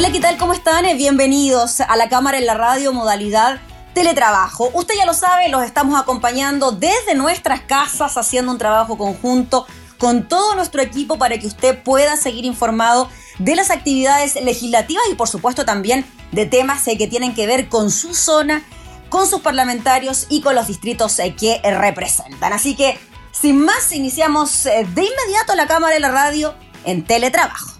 Hola, ¿qué tal? ¿Cómo están? Eh, bienvenidos a la Cámara en la Radio modalidad teletrabajo. Usted ya lo sabe, los estamos acompañando desde nuestras casas haciendo un trabajo conjunto con todo nuestro equipo para que usted pueda seguir informado de las actividades legislativas y por supuesto también de temas eh, que tienen que ver con su zona, con sus parlamentarios y con los distritos eh, que representan. Así que, sin más, iniciamos de inmediato la Cámara de la Radio en teletrabajo.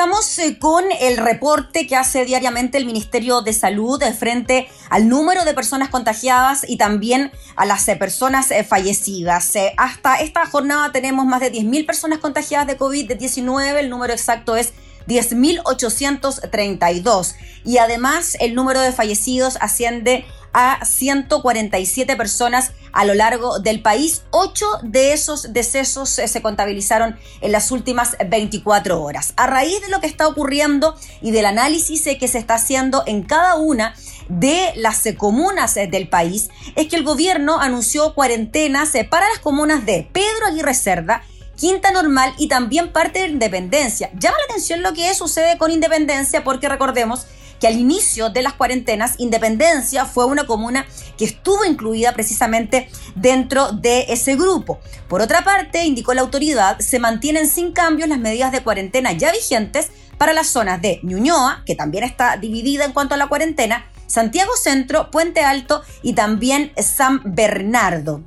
Comenzamos eh, con el reporte que hace diariamente el Ministerio de Salud frente al número de personas contagiadas y también a las eh, personas eh, fallecidas. Hasta esta jornada tenemos más de 10.000 personas contagiadas de COVID-19, el número exacto es 10.832 y además el número de fallecidos asciende a 147 personas a lo largo del país. Ocho de esos decesos eh, se contabilizaron en las últimas 24 horas. A raíz de lo que está ocurriendo y del análisis eh, que se está haciendo en cada una de las eh, comunas del país, es que el gobierno anunció cuarentenas para las comunas de Pedro Aguirre Cerda, Quinta Normal y también parte de Independencia. Llama la atención lo que sucede con Independencia porque recordemos que al inicio de las cuarentenas, Independencia fue una comuna que estuvo incluida precisamente dentro de ese grupo. Por otra parte, indicó la autoridad, se mantienen sin cambios las medidas de cuarentena ya vigentes para las zonas de Ñuñoa, que también está dividida en cuanto a la cuarentena, Santiago Centro, Puente Alto y también San Bernardo.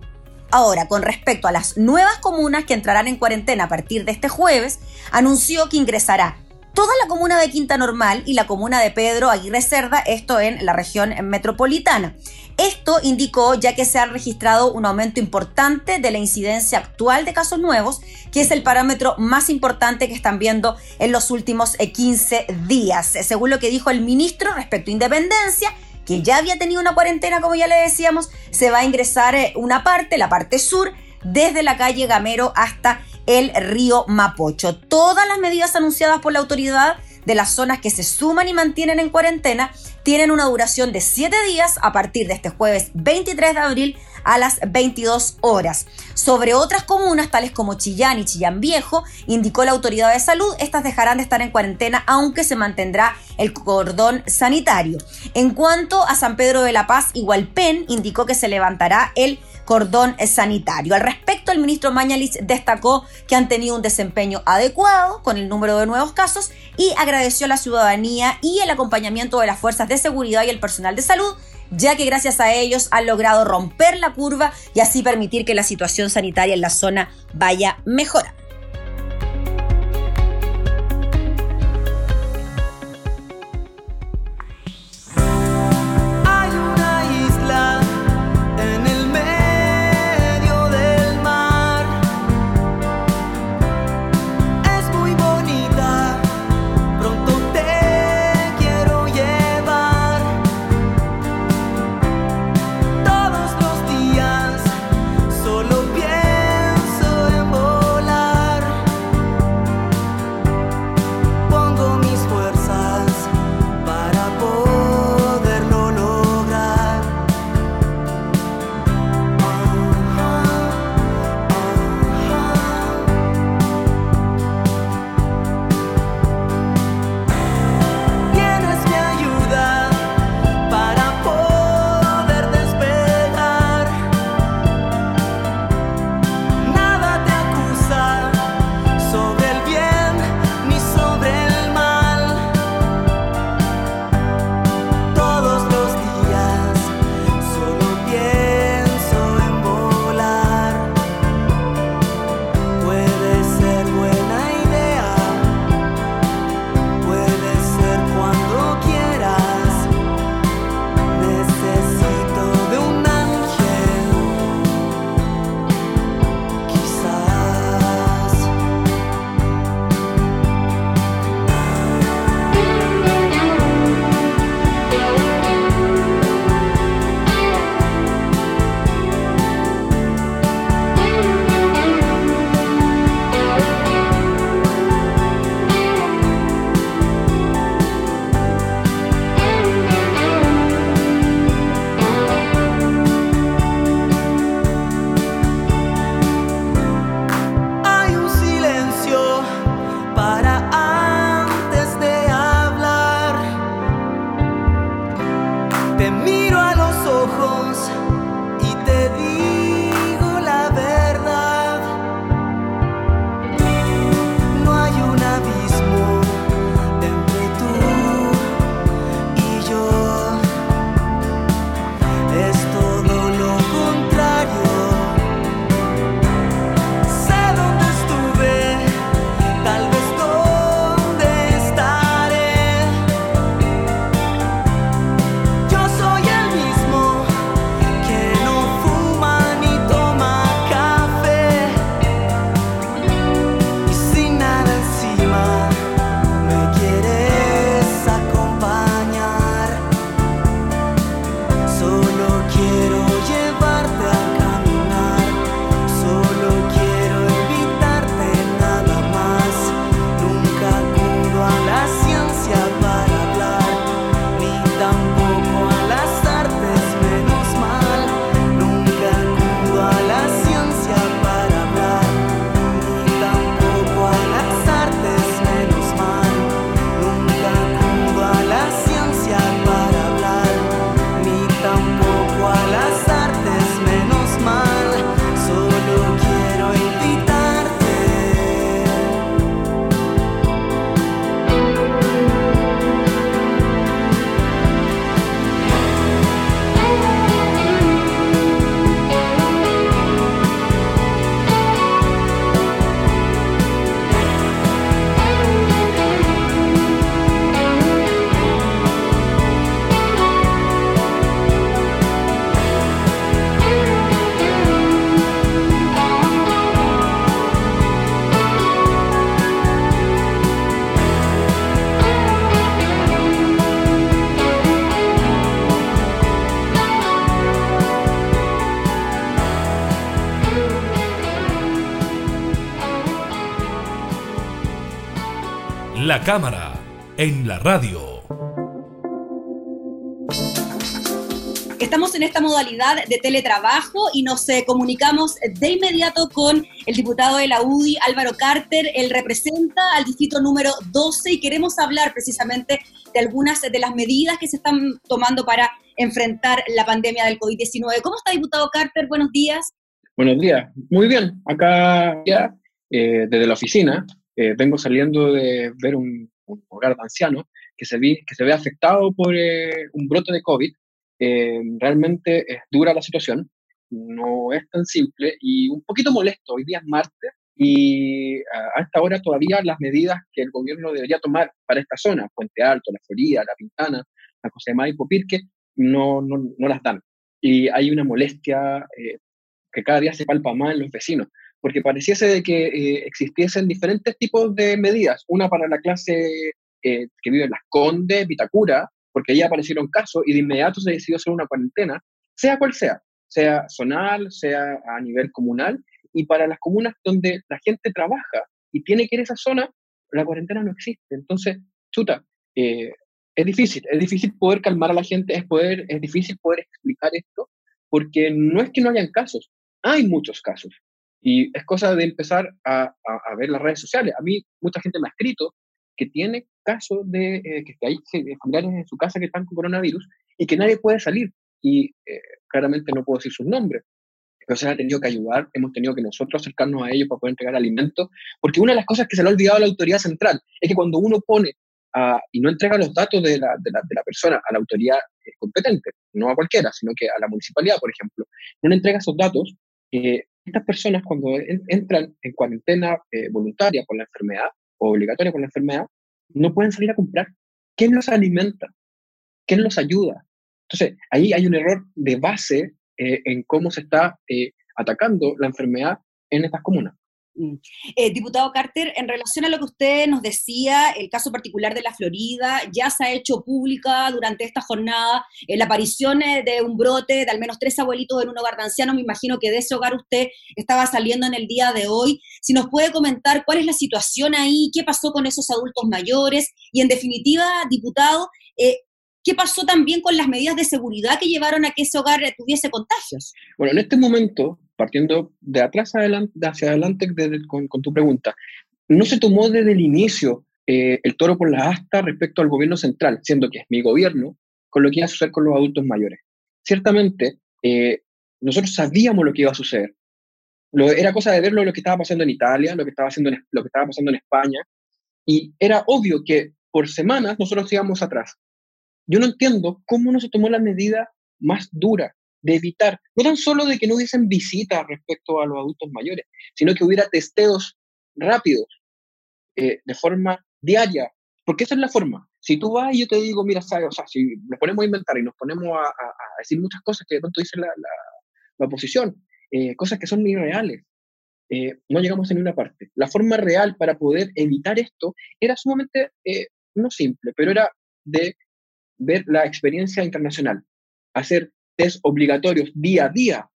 Ahora, con respecto a las nuevas comunas que entrarán en cuarentena a partir de este jueves, anunció que ingresará toda la comuna de Quinta Normal y la comuna de Pedro Aguirre Cerda, esto en la región metropolitana. Esto indicó ya que se ha registrado un aumento importante de la incidencia actual de casos nuevos, que es el parámetro más importante que están viendo en los últimos 15 eh, días. Según lo que dijo el ministro respecto a Independencia, que ya había tenido una cuarentena, como ya le decíamos, se va a ingresar eh, una parte, la parte sur, desde la calle Gamero hasta el río Mapocho. Todas las medidas anunciadas por la autoridad de las zonas que se suman y mantienen en cuarentena tienen una duración de 7 días a partir de este jueves 23 de abril a las 22 horas. Sobre otras comunas, tales como Chillán y Chillán Viejo, indicó la autoridad de salud, estas dejarán de estar en cuarentena, aunque se mantendrá el cordón sanitario. En cuanto a San Pedro de la Paz y indicó que se levantará el cordón sanitario. Al respecto, el ministro Mañalich destacó que han tenido un desempeño adecuado con el número de nuevos casos y agradeció a la ciudadanía y el acompañamiento de las fuerzas de seguridad y el personal de salud ya que gracias a ellos han logrado romper la curva y así permitir que la situación sanitaria en la zona vaya mejorando. La cámara en la radio. Estamos en esta modalidad de teletrabajo y nos eh, comunicamos de inmediato con el diputado de la UDI, Álvaro Carter. Él representa al distrito número 12 y queremos hablar precisamente de algunas de las medidas que se están tomando para enfrentar la pandemia del COVID-19. ¿Cómo está, diputado Carter? Buenos días. Buenos días. Muy bien. Acá ya, eh, desde la oficina, eh, vengo saliendo de ver un, hogar de ancianos que se, vi, que se ve afectado por un brote de COVID eh, realmente es dura la situación, no es tan simple y un poquito molesto. Hoy día es martes y a esta hora todavía las medidas que el gobierno debería tomar para esta zona, Puente Alto, La Florida, La Pintana, la José de Maipo, Pirque, no, no, no, las dan. Y hay una molestia eh, que cada día se palpa más en los vecinos, porque pareciese de que eh, existiesen diferentes tipos de medidas, una para la clase que vive en Las Condes, Vitacura, porque ahí aparecieron casos y de inmediato se decidió hacer una cuarentena, sea cual sea, sea zonal, sea a nivel comunal, y para las comunas donde la gente trabaja y tiene que ir a esa zona, la cuarentena no existe. Entonces, chuta, eh, es difícil, es difícil poder calmar a la gente, es, poder, es difícil poder explicar esto, porque no es que no hayan casos, hay muchos casos. Y es cosa de empezar a, a ver las redes sociales. A mí mucha gente me ha escrito que tiene casos de eh, que hay familiares en su casa que están con coronavirus y que nadie puede salir. Y eh, claramente no puedo decir sus nombres. Entonces ha tenido que ayudar, hemos tenido que nosotros acercarnos a ellos para poder entregar alimentos, porque una de las cosas que se le ha olvidado a la autoridad central es que cuando uno pone y no entrega los datos de la, de la, de la persona a la autoridad eh, competente, no a cualquiera, sino que a la municipalidad, por ejemplo, no le entrega esos datos, estas personas cuando entran en cuarentena voluntaria por la enfermedad, obligatoria por la enfermedad, no pueden salir a comprar. ¿Quién los alimenta? ¿Quién los ayuda? Entonces, ahí hay un error de base eh, en cómo se está eh, atacando la enfermedad en estas comunas. Mm. Eh, diputado Carter, en relación a lo que usted nos decía, el caso particular de la Florida, ya se ha hecho pública durante esta jornada eh, la aparición eh, de un brote de al menos tres abuelitos en un hogar de ancianos. Me imagino que de ese hogar usted estaba saliendo en el día de hoy. Si nos puede comentar cuál es la situación ahí, qué pasó con esos adultos mayores y, en definitiva, diputado, ¿Qué pasó también con las medidas de seguridad que llevaron a que ese hogar tuviese contagios? Bueno, en este momento partiendo de atrás hacia adelante con, tu pregunta, no se tomó desde el inicio eh, el toro por la asta respecto al gobierno central, siendo que es mi gobierno, con lo que iba a suceder con los adultos mayores. Ciertamente, eh, nosotros sabíamos lo que iba a suceder. Lo, era cosa de verlo lo que estaba pasando en Italia, lo que estaba, haciendo lo que estaba pasando en España, y era obvio que por semanas nosotros íbamos atrás. Yo no entiendo cómo no se tomó la medida más dura, de evitar, no tan solo de que no hubiesen visitas respecto a los adultos mayores, sino que hubiera testeos rápidos, eh, de forma diaria, porque esa es la forma. Si tú vas y yo te digo, mira, ¿sabes? O sea, si nos ponemos a inventar y nos ponemos a, decir muchas cosas que de pronto dice la, la, oposición, eh, cosas que son irreales, eh, no llegamos a ninguna parte. La forma real para poder evitar esto era sumamente, no simple, pero era de ver la experiencia internacional, hacer test obligatorios día a día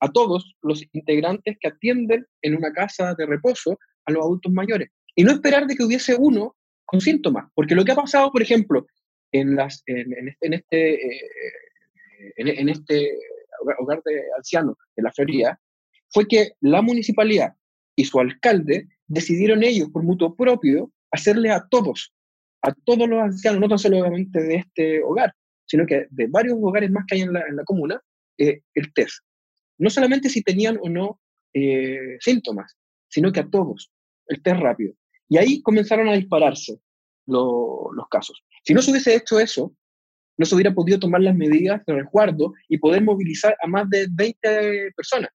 a todos los integrantes que atienden en una casa de reposo a los adultos mayores. Y no esperar de que hubiese uno con síntomas, porque lo que ha pasado, por ejemplo, en, las, en, este, en este, este hogar de ancianos de la Florida, fue que la municipalidad y su alcalde decidieron ellos, por mutuo propio, hacerle a todos, a todos los ancianos, no tan solamente de este hogar, sino que de varios hogares más que hay en la, comuna, eh, el test. No solamente si tenían o no eh, síntomas, sino que a todos, el test rápido. Y ahí comenzaron a dispararse los casos. Si no se hubiese hecho eso, no se hubiera podido tomar las medidas de resguardo y poder movilizar a más de 20 personas.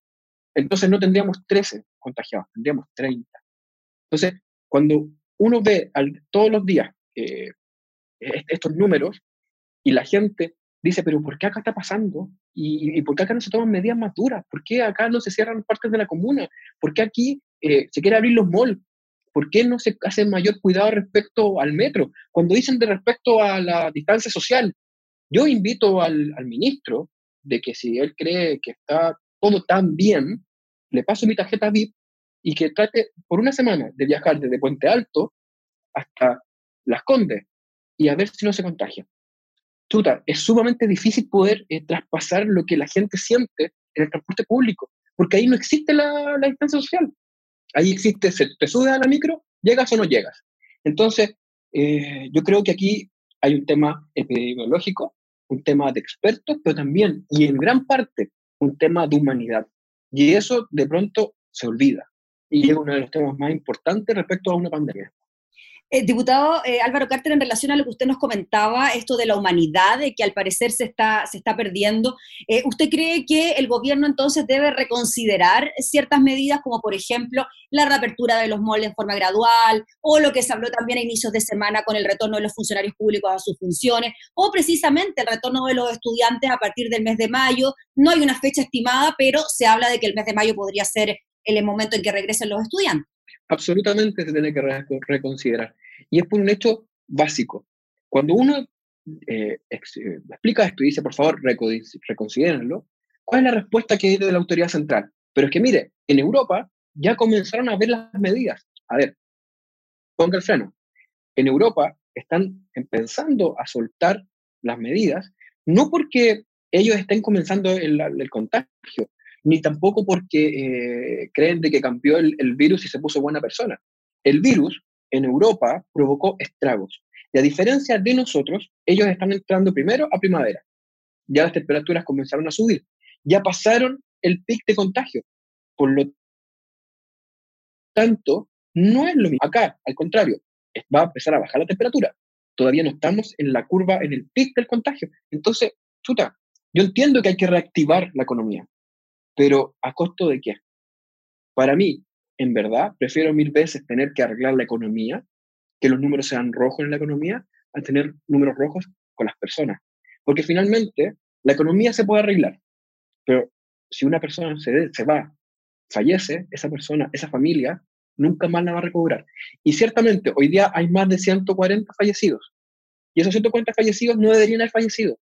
Entonces no tendríamos 13 contagiados, tendríamos 30. Entonces, cuando uno ve todos los días eh, estos números, y la gente dice, pero ¿por qué acá está pasando? ¿Y, por qué acá no se toman medidas más duras? ¿Por qué acá no se cierran partes de la comuna? ¿Por qué aquí eh, se quiere abrir los malls? ¿Por qué no se hace mayor cuidado respecto al metro? Cuando dicen de respecto a la distancia social, yo invito al, al ministro de que si él cree que está todo tan bien, le paso mi tarjeta VIP y que trate por una semana de viajar desde Puente Alto hasta Las Condes y a ver si no se contagia. Chuta, es sumamente difícil poder eh, traspasar lo que la gente siente en el transporte público, porque ahí no existe la, la distancia social. Ahí existe, se, te subes a la micro, llegas o no llegas. Entonces, eh, yo creo que aquí hay un tema epidemiológico, un tema de expertos, pero también, y en gran parte, un tema de humanidad. Y eso de pronto se olvida. Y es uno de los temas más importantes respecto a una pandemia. Eh, diputado eh, Álvaro Carter, en relación a lo que usted nos comentaba, esto de la humanidad, de que al parecer se está, se está perdiendo, eh, ¿usted cree que el gobierno entonces debe reconsiderar ciertas medidas, como por ejemplo la reapertura de los moldes en forma gradual, o lo que se habló también a inicios de semana con el retorno de los funcionarios públicos a sus funciones, o precisamente el retorno de los estudiantes a partir del mes de mayo? No hay una fecha estimada, pero se habla de que el mes de mayo podría ser el momento en que regresen los estudiantes absolutamente se tiene que reconsiderar. Y es por un hecho básico. Cuando uno eh, eh, explica esto y dice, por favor, reconsidérenlo, ¿cuál es la respuesta que hay de la autoridad central? Pero es que, mire, en Europa ya comenzaron a ver las medidas. A ver, ponga el freno. En Europa están empezando a soltar las medidas, no porque ellos estén comenzando el, el contagio, ni tampoco porque eh, creen de que cambió el, virus y se puso buena persona. El virus en Europa provocó estragos. Y a diferencia de nosotros, ellos están entrando primero a primavera. Ya las temperaturas comenzaron a subir. Ya pasaron el pic de contagio. Por lo tanto, no es lo mismo. Acá, al contrario, va a empezar a bajar la temperatura. Todavía no estamos en la curva, en el pic del contagio. Entonces, chuta, yo entiendo que hay que reactivar la economía, pero ¿a costo de qué? Para mí, en verdad, prefiero mil veces tener que arreglar la economía, que los números sean rojos en la economía, a tener números rojos con las personas. Porque finalmente la economía se puede arreglar, pero si una persona se, se va, fallece, esa persona, esa familia, nunca más la va a recobrar. Y ciertamente, hoy día hay más de 140 fallecidos. Y esos 140 fallecidos no deberían haber fallecido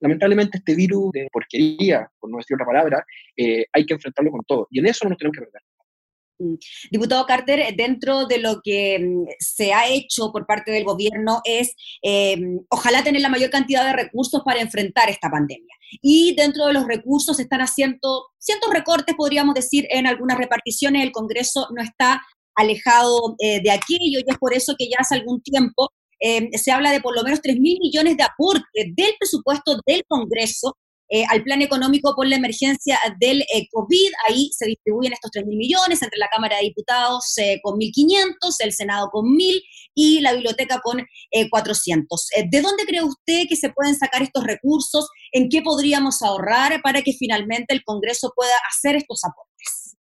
lamentablemente este virus de porquería, por no decir otra palabra, eh, hay que enfrentarlo con todo. Y en eso no nos tenemos que perder. Mm. Diputado Carter, dentro de lo que mm, se ha hecho por parte del gobierno es em, ojalá tener la mayor cantidad de recursos para enfrentar esta pandemia. Y dentro de los recursos se están haciendo ciertos recortes, podríamos decir, en algunas reparticiones. El Congreso no está alejado eh, de aquello y es por eso que ya hace algún tiempo Em, se habla de por lo menos 3 mil millones de aporte del presupuesto del Congreso eh, al plan económico por la emergencia del eh, COVID. Ahí se distribuyen estos 3 mil millones entre la Cámara de Diputados eh, con 1.500, el Senado con 1.000 y la biblioteca con 400. ¿De dónde cree usted que se pueden sacar estos recursos? ¿En qué podríamos ahorrar para que finalmente el Congreso pueda hacer estos aportes?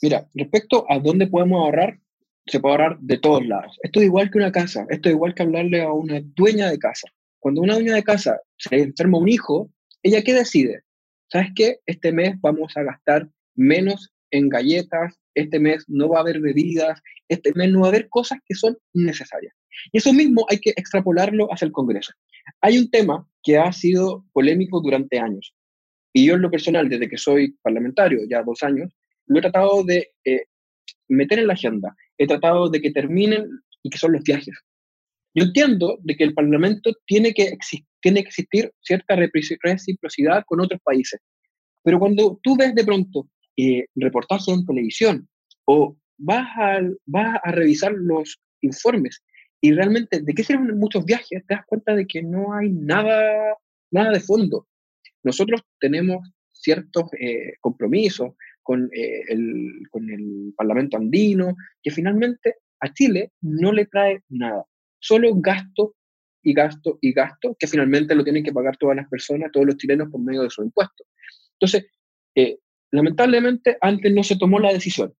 Mira, respecto a dónde podemos ahorrar, se puede ahorrar de todos lados. Esto es igual que una casa, esto es igual que hablarle a una dueña de casa. Cuando una dueña de casa se enferma un hijo, ¿ella qué decide? ¿Sabes qué? Este mes vamos a gastar menos en galletas, este mes no va a haber bebidas, este mes no va a haber cosas que son necesarias. Y eso mismo hay que extrapolarlo hacia el Congreso. Hay un tema que ha sido polémico durante años. Y yo en lo personal, desde que soy parlamentario, ya dos años, lo he tratado de eh, meter en la agenda he tratado de que terminen y que son los viajes. Yo entiendo de que el Parlamento tiene que, tiene que existir cierta reciprocidad con otros países, pero cuando tú ves de pronto eh, reportajes en televisión o vas a, vas a revisar los informes y realmente de qué sirven muchos viajes, te das cuenta de que no hay nada, nada de fondo. Nosotros tenemos ciertos eh, compromisos, con, eh, el, con el Parlamento andino, que finalmente a Chile no le trae nada, solo gasto y gasto y gasto, que finalmente lo tienen que pagar todas las personas, todos los chilenos por medio de sus impuestos. Entonces, eh, lamentablemente antes no se tomó la decisión.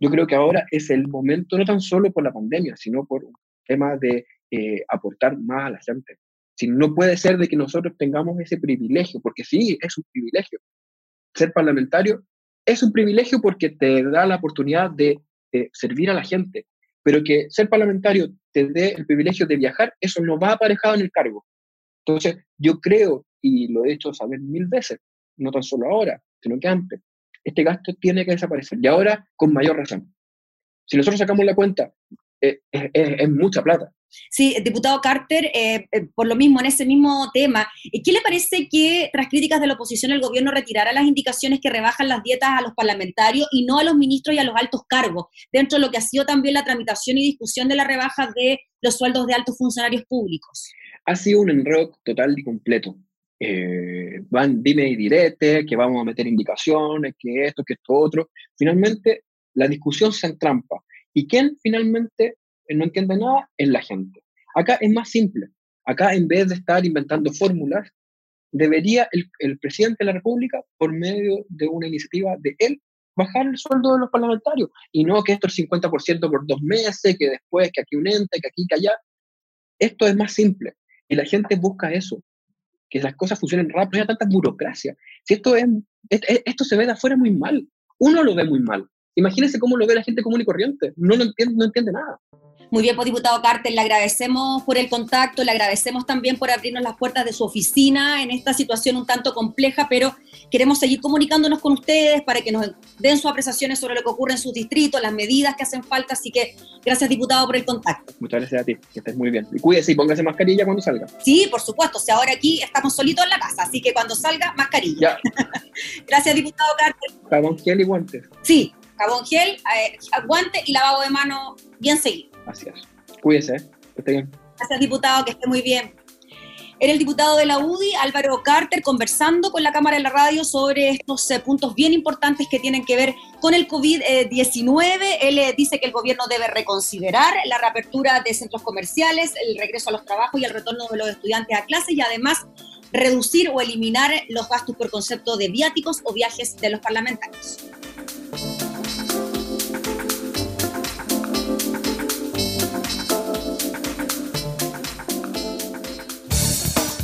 Yo creo que ahora es el momento, no tan solo por la pandemia, sino por un tema de eh, aportar más a la gente. Si no puede ser de que nosotros tengamos ese privilegio, porque sí, es un privilegio. Ser parlamentario es un privilegio porque te da la oportunidad de, servir a la gente, pero que ser parlamentario te dé el privilegio de viajar, eso no va aparejado en el cargo. Entonces, yo creo, y lo he hecho saber mil veces, no tan solo ahora, sino que antes, este gasto tiene que desaparecer. Y ahora, con mayor razón. Si nosotros sacamos la cuenta, es, es mucha plata. Sí, diputado Carter, eh, eh, por lo mismo, en ese mismo tema, eh, ¿qué le parece que tras críticas de la oposición el gobierno retirara las indicaciones que rebajan las dietas a los parlamentarios y no a los ministros y a los altos cargos, dentro de lo que ha sido también la tramitación y discusión de la rebaja de los sueldos de altos funcionarios públicos? Ha sido un enredo total y completo. van dime y direte, que vamos a meter indicaciones, que esto, que esto otro. Finalmente, la discusión se entrampa. ¿Y quién finalmente no entiende nada es la gente. Acá es más simple. Acá, en vez de estar inventando fórmulas, debería el, presidente de la República, por medio de una iniciativa de él, bajar el sueldo de los parlamentarios. Y no que esto es 50% por dos meses, que después, que aquí un ente, que aquí, que allá. Esto es más simple. Y la gente busca eso. Que las cosas funcionen rápido. No hay tanta burocracia. Si esto, es, esto se ve de afuera muy mal. Uno lo ve muy mal. Imagínense cómo lo ve la gente común y corriente. No, lo entiende, no entiende nada. Muy bien, pues diputado Carter, le agradecemos por el contacto, le agradecemos también por abrirnos las puertas de su oficina en esta situación un tanto compleja, pero queremos seguir comunicándonos con ustedes para que nos den sus apreciaciones sobre lo que ocurre en sus distritos, las medidas que hacen falta, así que gracias diputado por el contacto. Muchas gracias a ti, que estés muy bien. Y cuídese y póngase mascarilla cuando salga. Sí, por supuesto, o sea, ahora aquí estamos solitos en la casa, así que cuando salga, mascarilla. gracias diputado Carter. Jabón gel y guantes. Sí, jabón gel, eh, guante y lavado de mano bien seguido. Gracias. Cuídese, ¿eh? que esté bien. Gracias, diputado, que esté muy bien. Era el diputado de la UDI, Álvaro Carter, conversando con la Cámara de la Radio sobre estos eh, puntos bien importantes que tienen que ver con el COVID-19. Él eh, dice que el gobierno debe reconsiderar la reapertura de centros comerciales, el regreso a los trabajos y el retorno de los estudiantes a clase y además reducir o eliminar los gastos por concepto de viáticos o viajes de los parlamentarios.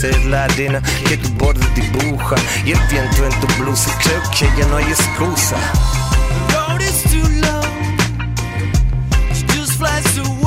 Ser la arena que tu borde dibuja y el viento en tu blusa. Creo que ya no hay excusa. Bring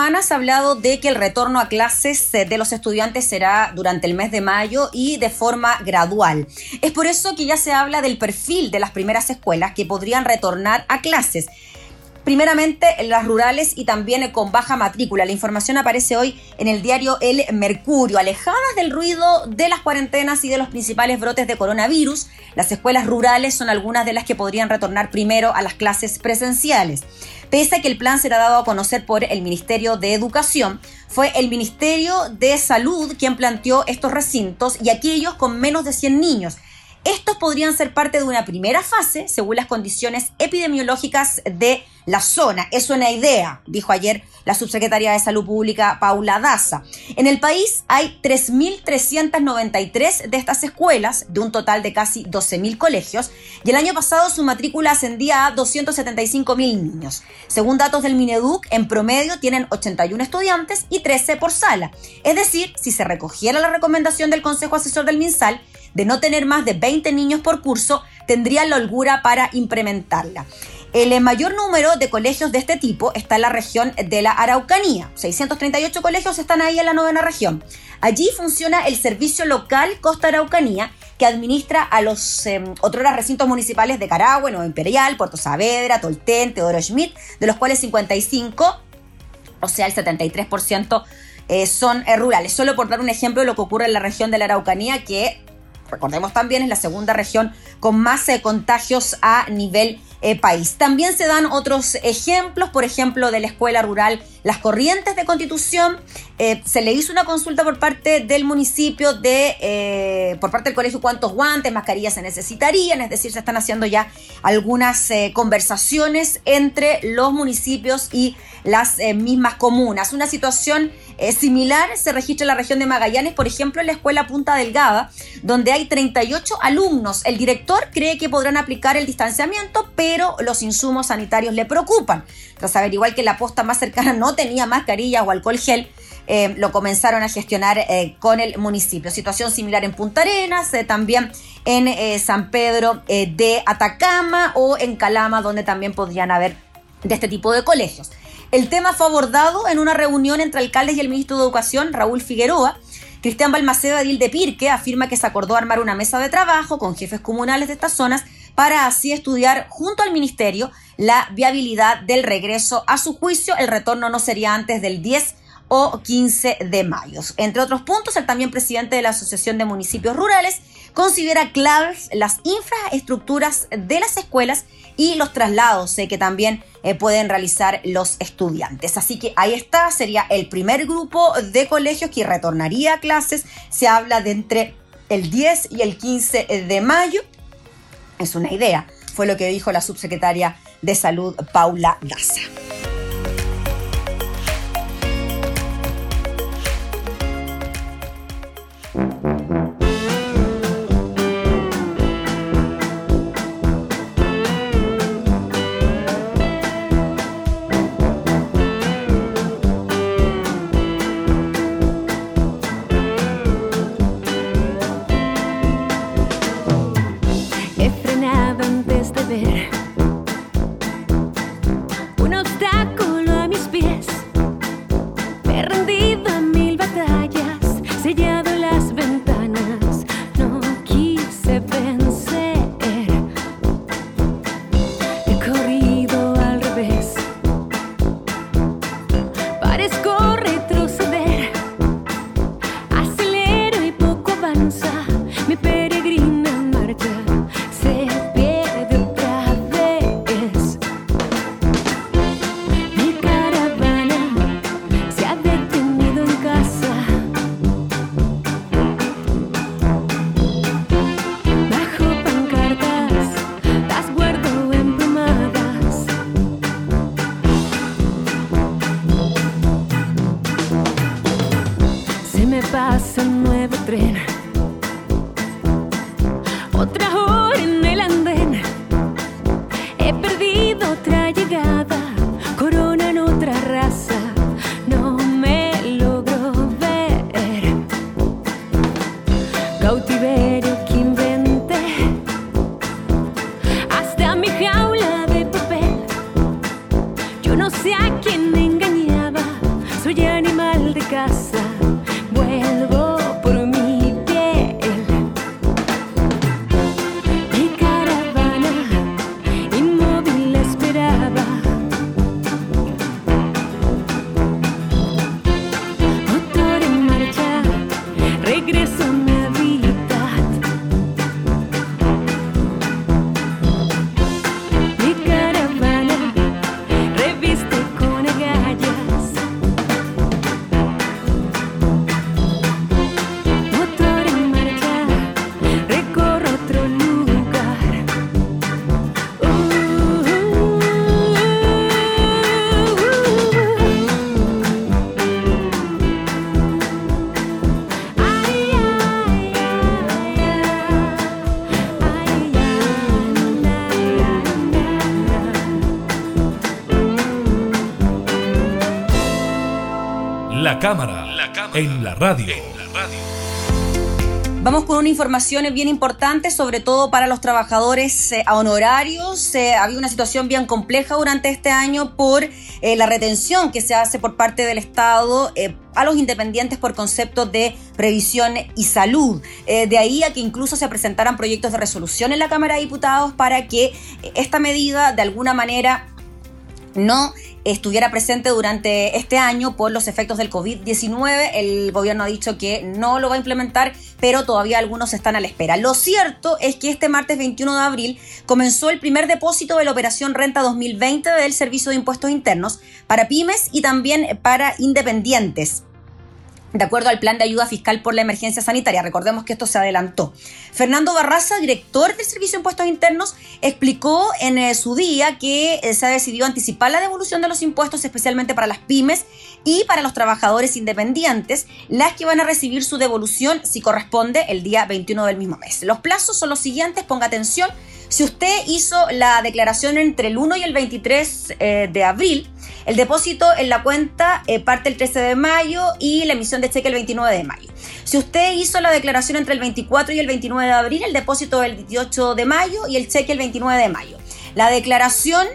durante esta semana se ha hablado de que el retorno a clases de los estudiantes será durante el mes de mayo y de forma gradual. Es por eso que ya se habla del perfil de las primeras escuelas que podrían retornar a clases primeramente en las rurales y también con baja matrícula. La información aparece hoy en el diario El Mercurio. Alejadas del ruido de las cuarentenas y de los principales brotes de coronavirus, las escuelas rurales son algunas de las que podrían retornar primero a las clases presenciales. Pese a que el plan será dado a conocer por el Ministerio de Educación, fue el Ministerio de Salud quien planteó estos recintos y aquellos con menos de 100 niños estos podrían ser parte de una primera fase según las condiciones epidemiológicas de la zona. Es una idea, dijo ayer la subsecretaria de Salud Pública Paula Daza. En el país hay 3.393 de estas escuelas, de un total de casi 12.000 colegios, y el año pasado su matrícula ascendía a 275.000 niños. Según datos del Mineduc, en promedio tienen 81 estudiantes y 13 por sala. Es decir, si se recogiera la recomendación del Consejo Asesor del MinSal, de no tener más de 20 niños por curso, tendrían la holgura para implementarla. El mayor número de colegios de este tipo está en la región de la Araucanía. 638 colegios están ahí en la novena región. Allí funciona el servicio local Costa Araucanía, que administra a los eh, otros recintos municipales de Carahue, Nueva Imperial, Puerto Saavedra, Tolten, Teodoro Schmidt, de los cuales 55, o sea, el 73%, eh, son eh, rurales. Solo por dar un ejemplo de lo que ocurre en la región de la Araucanía, que recordemos también es la segunda región con más eh, contagios a nivel eh, país. También se dan otros ejemplos, por ejemplo, de la escuela rural Las Corrientes de Constitución. Eh, se le hizo una consulta por parte del municipio de, por parte del colegio, cuántos guantes, mascarillas se necesitarían, es decir, se están haciendo ya algunas conversaciones entre los municipios y las mismas comunas. Una situación similar se registra en la región de Magallanes, por ejemplo, en la escuela Punta Delgada, donde hay 38 alumnos. El director cree que podrán aplicar el distanciamiento, pero los insumos sanitarios le preocupan. Tras averiguar que la posta más cercana no tenía mascarilla o alcohol gel, eh, lo comenzaron a gestionar eh, con el municipio. Situación similar en Punta Arenas, eh, también en San Pedro de Atacama o en Calama, donde también podrían haber de este tipo de colegios. El tema fue abordado en una reunión entre alcaldes y el ministro de Educación, Raúl Figueroa. Cristian Balmaceda Edil de Pirque afirma que se acordó armar una mesa de trabajo con jefes comunales de estas zonas para así estudiar junto al ministerio la viabilidad del regreso. A su juicio, el retorno no sería antes del 10 o 15 de mayo. Entre otros puntos, el también presidente de la Asociación de Municipios Rurales considera claves las infraestructuras de las escuelas y los traslados eh, que también eh, pueden realizar los estudiantes. Así que ahí está, sería el primer grupo de colegios que retornaría a clases. Se habla de entre el 10 y el 15 de mayo. Es una idea, fue lo que dijo la subsecretaria de Salud, Paula Daza. No sé en la radio. Vamos con una información bien importante, sobre todo para los trabajadores eh, honorarios. Eh, había una situación bien compleja durante este año por eh, la retención que se hace por parte del Estado a los independientes por concepto de previsión y salud. de ahí a que incluso se presentaran proyectos de resolución en la Cámara de Diputados para que esta medida de alguna manera no estuviera presente durante este año por los efectos del COVID-19. El gobierno ha dicho que no lo va a implementar, pero todavía algunos están a la espera. Lo cierto es que este martes 21 de abril comenzó el primer depósito de la operación Renta 2020 del Servicio de Impuestos Internos para pymes y también para independientes de acuerdo al plan de ayuda fiscal por la emergencia sanitaria. Recordemos que esto se adelantó. Fernando Barraza, director del Servicio de Impuestos Internos, explicó en eh, su día que eh, se ha decidido anticipar la devolución de los impuestos, especialmente para las pymes y para los trabajadores independientes, las que van a recibir su devolución si corresponde el día 21 del mismo mes. Los plazos son los siguientes, ponga atención. Si usted hizo la declaración entre el 1 y el 23 eh, de abril, el depósito en la cuenta eh, parte el 13 de mayo y la emisión de cheque el 29 de mayo. Si usted hizo la declaración entre el 24 y el 29 de abril, el depósito el 18 de mayo y el cheque el 29 de mayo. La declaración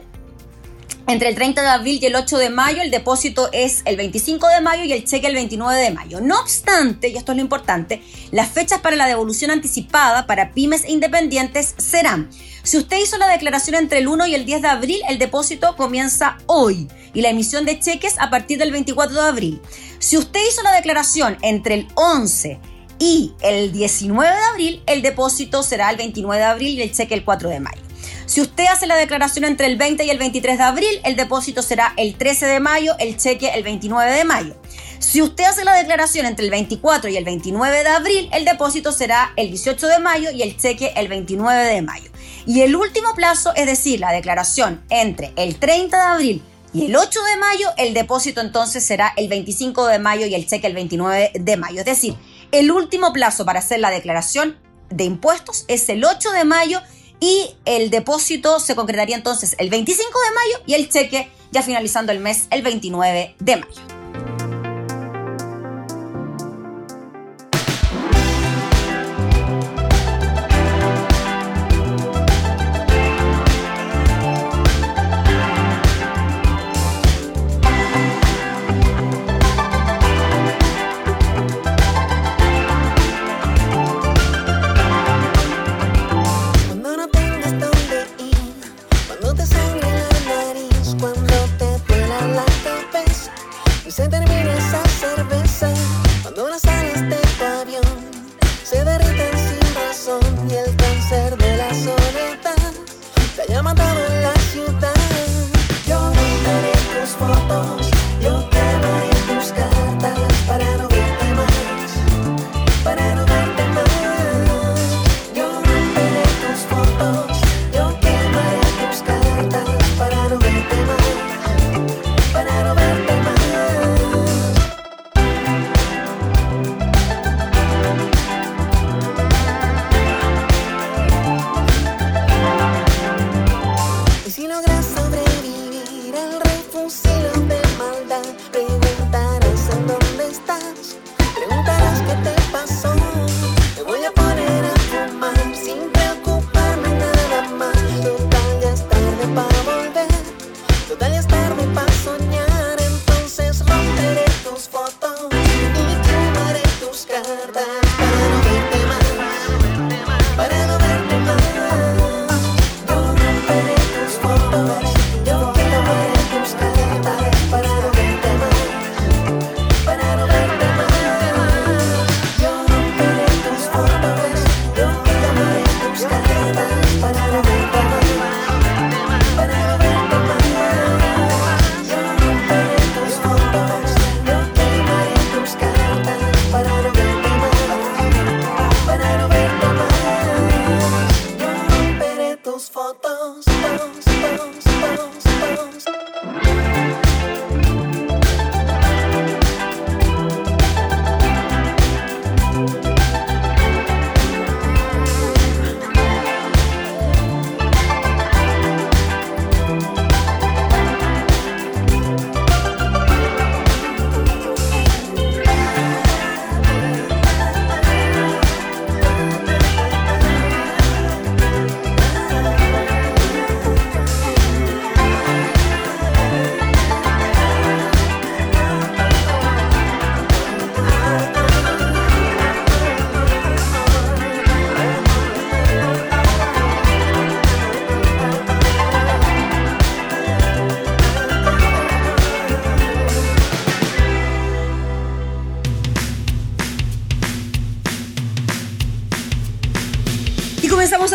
entre el 30 de abril y el 8 de mayo, el depósito es el 25 de mayo y el cheque el 29 de mayo. No obstante, y esto es lo importante, las fechas para la devolución anticipada para pymes e independientes serán. Si usted hizo la declaración entre el 1 y el 10 de abril, el depósito comienza hoy y la emisión de cheques a partir del 24 de abril. Si usted hizo la declaración entre el 11 y el 19 de abril, el depósito será el 29 de abril y el cheque el 4 de mayo. Si usted hace la declaración entre el 20 y el 23 de abril, el depósito será el 13 de mayo, el cheque el 29 de mayo. Si usted hace la declaración entre el 24 y el 29 de abril, el depósito será el 18 de mayo y el cheque el 29 de mayo. Y el último plazo, es decir, la declaración entre el 30 de abril y el 8 de mayo, el depósito entonces será el 25 de mayo y el cheque el 29 de mayo. Es decir, el último plazo para hacer la declaración de impuestos es el 8 de mayo y el depósito se concretaría entonces el 25 de mayo y el cheque ya finalizando el mes el 29 de mayo.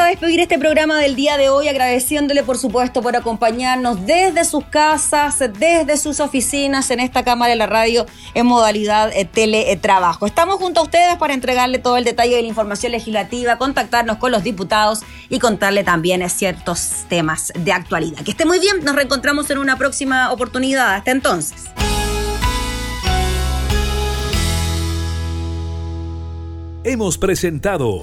A despedir este programa del día de hoy agradeciéndole por supuesto por acompañarnos desde sus casas, desde sus oficinas en esta cámara de la radio en modalidad eh, teletrabajo. Estamos junto a ustedes para entregarle todo el detalle de la información legislativa, contactarnos con los diputados y contarle también ciertos temas de actualidad. Que esté muy bien, nos reencontramos en una próxima oportunidad. Hasta entonces. Hemos presentado